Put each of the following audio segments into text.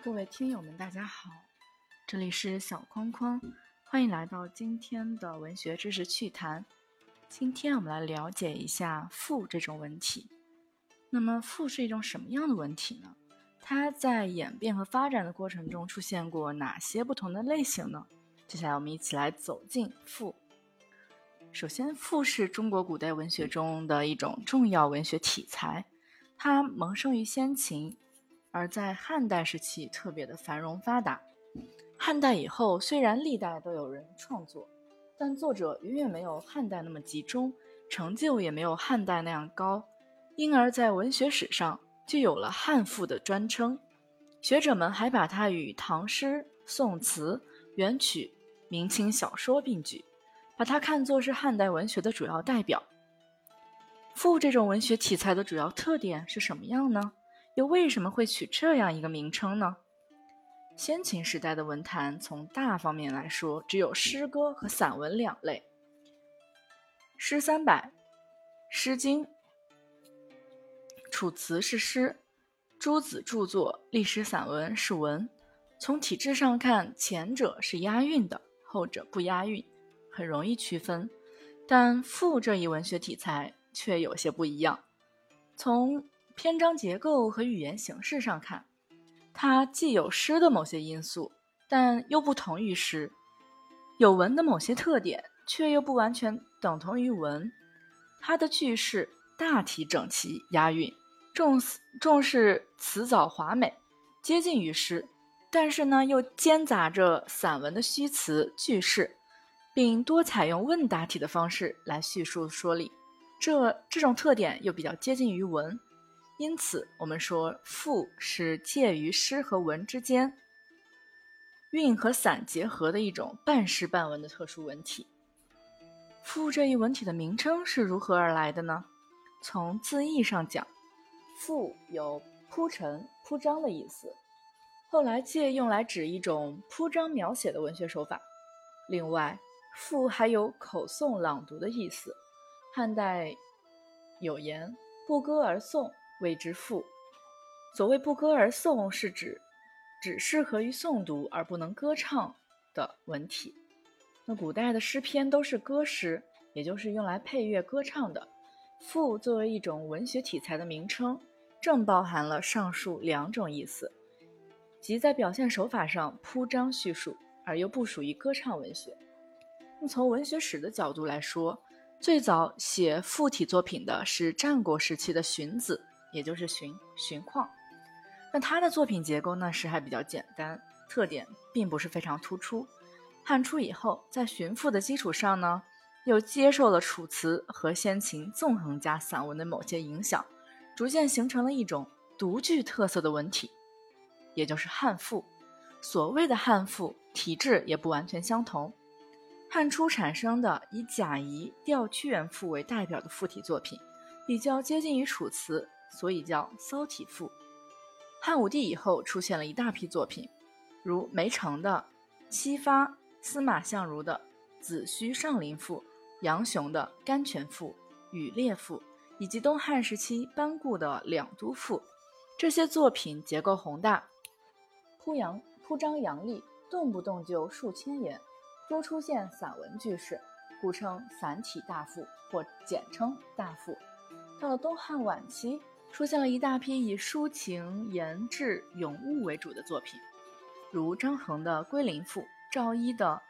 各位听友们，大家好，这里是小框框，欢迎来到今天的文学知识趣谈。今天我们来了解一下“赋”这种文体。那么，赋是一种什么样的文体呢？它在演变和发展的过程中出现过哪些不同的类型呢？接下来，我们一起来走进赋。首先，赋是中国古代文学中的一种重要文学题材，它萌生于先秦。而在汉代时期特别的繁荣发达。汉代以后，虽然历代都有人创作，但作者远远没有汉代那么集中，成就也没有汉代那样高，因而，在文学史上就有了汉赋的专称。学者们还把它与唐诗、宋词、元曲、明清小说并举，把它看作是汉代文学的主要代表。赋这种文学题材的主要特点是什么样呢？又为什么会取这样一个名称呢？先秦时代的文坛，从大方面来说，只有诗歌和散文两类。诗三百，《诗经》《楚辞》是诗，诸子著作历史散文是文。从体制上看，前者是押韵的，后者不押韵，很容易区分。但赋这一文学题材却有些不一样。从篇章结构和语言形式上看，它既有诗的某些因素，但又不同于诗；有文的某些特点，却又不完全等同于文。它的句式大体整齐、押韵，重重视词藻华美，接近于诗，但是呢，又兼杂着散文的虚词句式，并多采用问答体的方式来叙述说理。这这种特点又比较接近于文。因此，我们说赋是介于诗和文之间，韵和散结合的一种半诗半文的特殊文体。赋这一文体的名称是如何而来的呢？从字义上讲，赋有铺陈、铺张的意思，后来借用来指一种铺张描写的文学手法。另外，赋还有口诵、朗读的意思。汉代有言：“不歌而诵。”谓之赋。所谓不歌而诵，是指只适合于诵读而不能歌唱的文体。那古代的诗篇都是歌诗，也就是用来配乐歌唱的。赋作为一种文学题材的名称，正包含了上述两种意思，即在表现手法上铺张叙述，而又不属于歌唱文学。从文学史的角度来说，最早写赋体作品的是战国时期的荀子。也就是荀荀况，那他的作品结构呢是还比较简单，特点并不是非常突出。汉初以后，在荀赋的基础上呢，又接受了楚辞和先秦纵横家散文的某些影响，逐渐形成了一种独具特色的文体，也就是汉赋。所谓的汉赋，体制也不完全相同。汉初产生的以贾谊《调屈原赋》为代表的赋体作品，比较接近于楚辞。所以叫骚体赋。汉武帝以后出现了一大批作品，如梅城的《七发》，司马相如的《子虚上林赋》，杨雄的《甘泉赋》《羽猎赋》，以及东汉时期班固的《两都赋》。这些作品结构宏大，铺扬铺张扬丽，动不动就数千言，多出现散文句式，故称散体大赋，或简称大赋。到了东汉晚期。出现了一大批以抒情、言志、咏物为主的作品，如张衡的《归林赋》，赵一的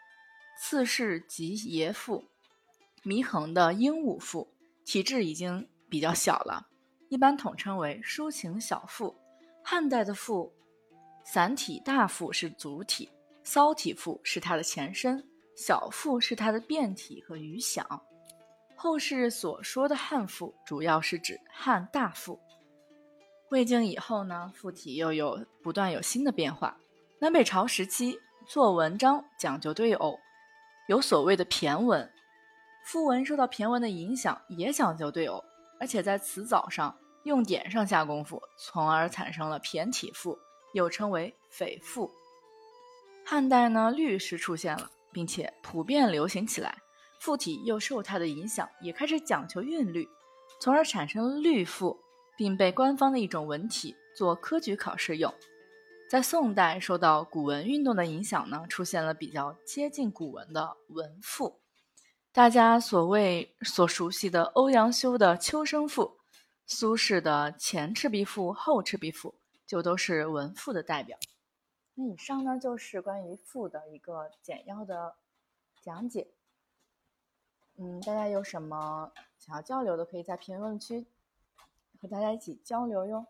《刺史集爷赋》，祢衡的《鹦鹉赋》。体制已经比较小了，一般统称为抒情小赋。汉代的赋，散体大赋是主体，骚体赋是它的前身，小赋是它的变体和余响。后世所说的汉赋，主要是指汉大赋。魏晋以后呢，赋体又有不断有新的变化。南北朝时期做文章讲究对偶，有所谓的骈文。赋文受到骈文的影响，也讲究对偶，而且在词藻上、用典上下功夫，从而产生了骈体赋，又称为匪赋。汉代呢，律诗出现了，并且普遍流行起来，赋体又受它的影响，也开始讲求韵律，从而产生了律赋。并被官方的一种文体做科举考试用。在宋代受到古文运动的影响呢，出现了比较接近古文的文赋。大家所谓所熟悉的欧阳修的《秋声赋》，苏轼的《前赤壁赋》《后赤壁赋》，就都是文赋的代表。那以上呢，就是关于赋的一个简要的讲解。嗯，大家有什么想要交流的，可以在评论区和大家一起交流哟。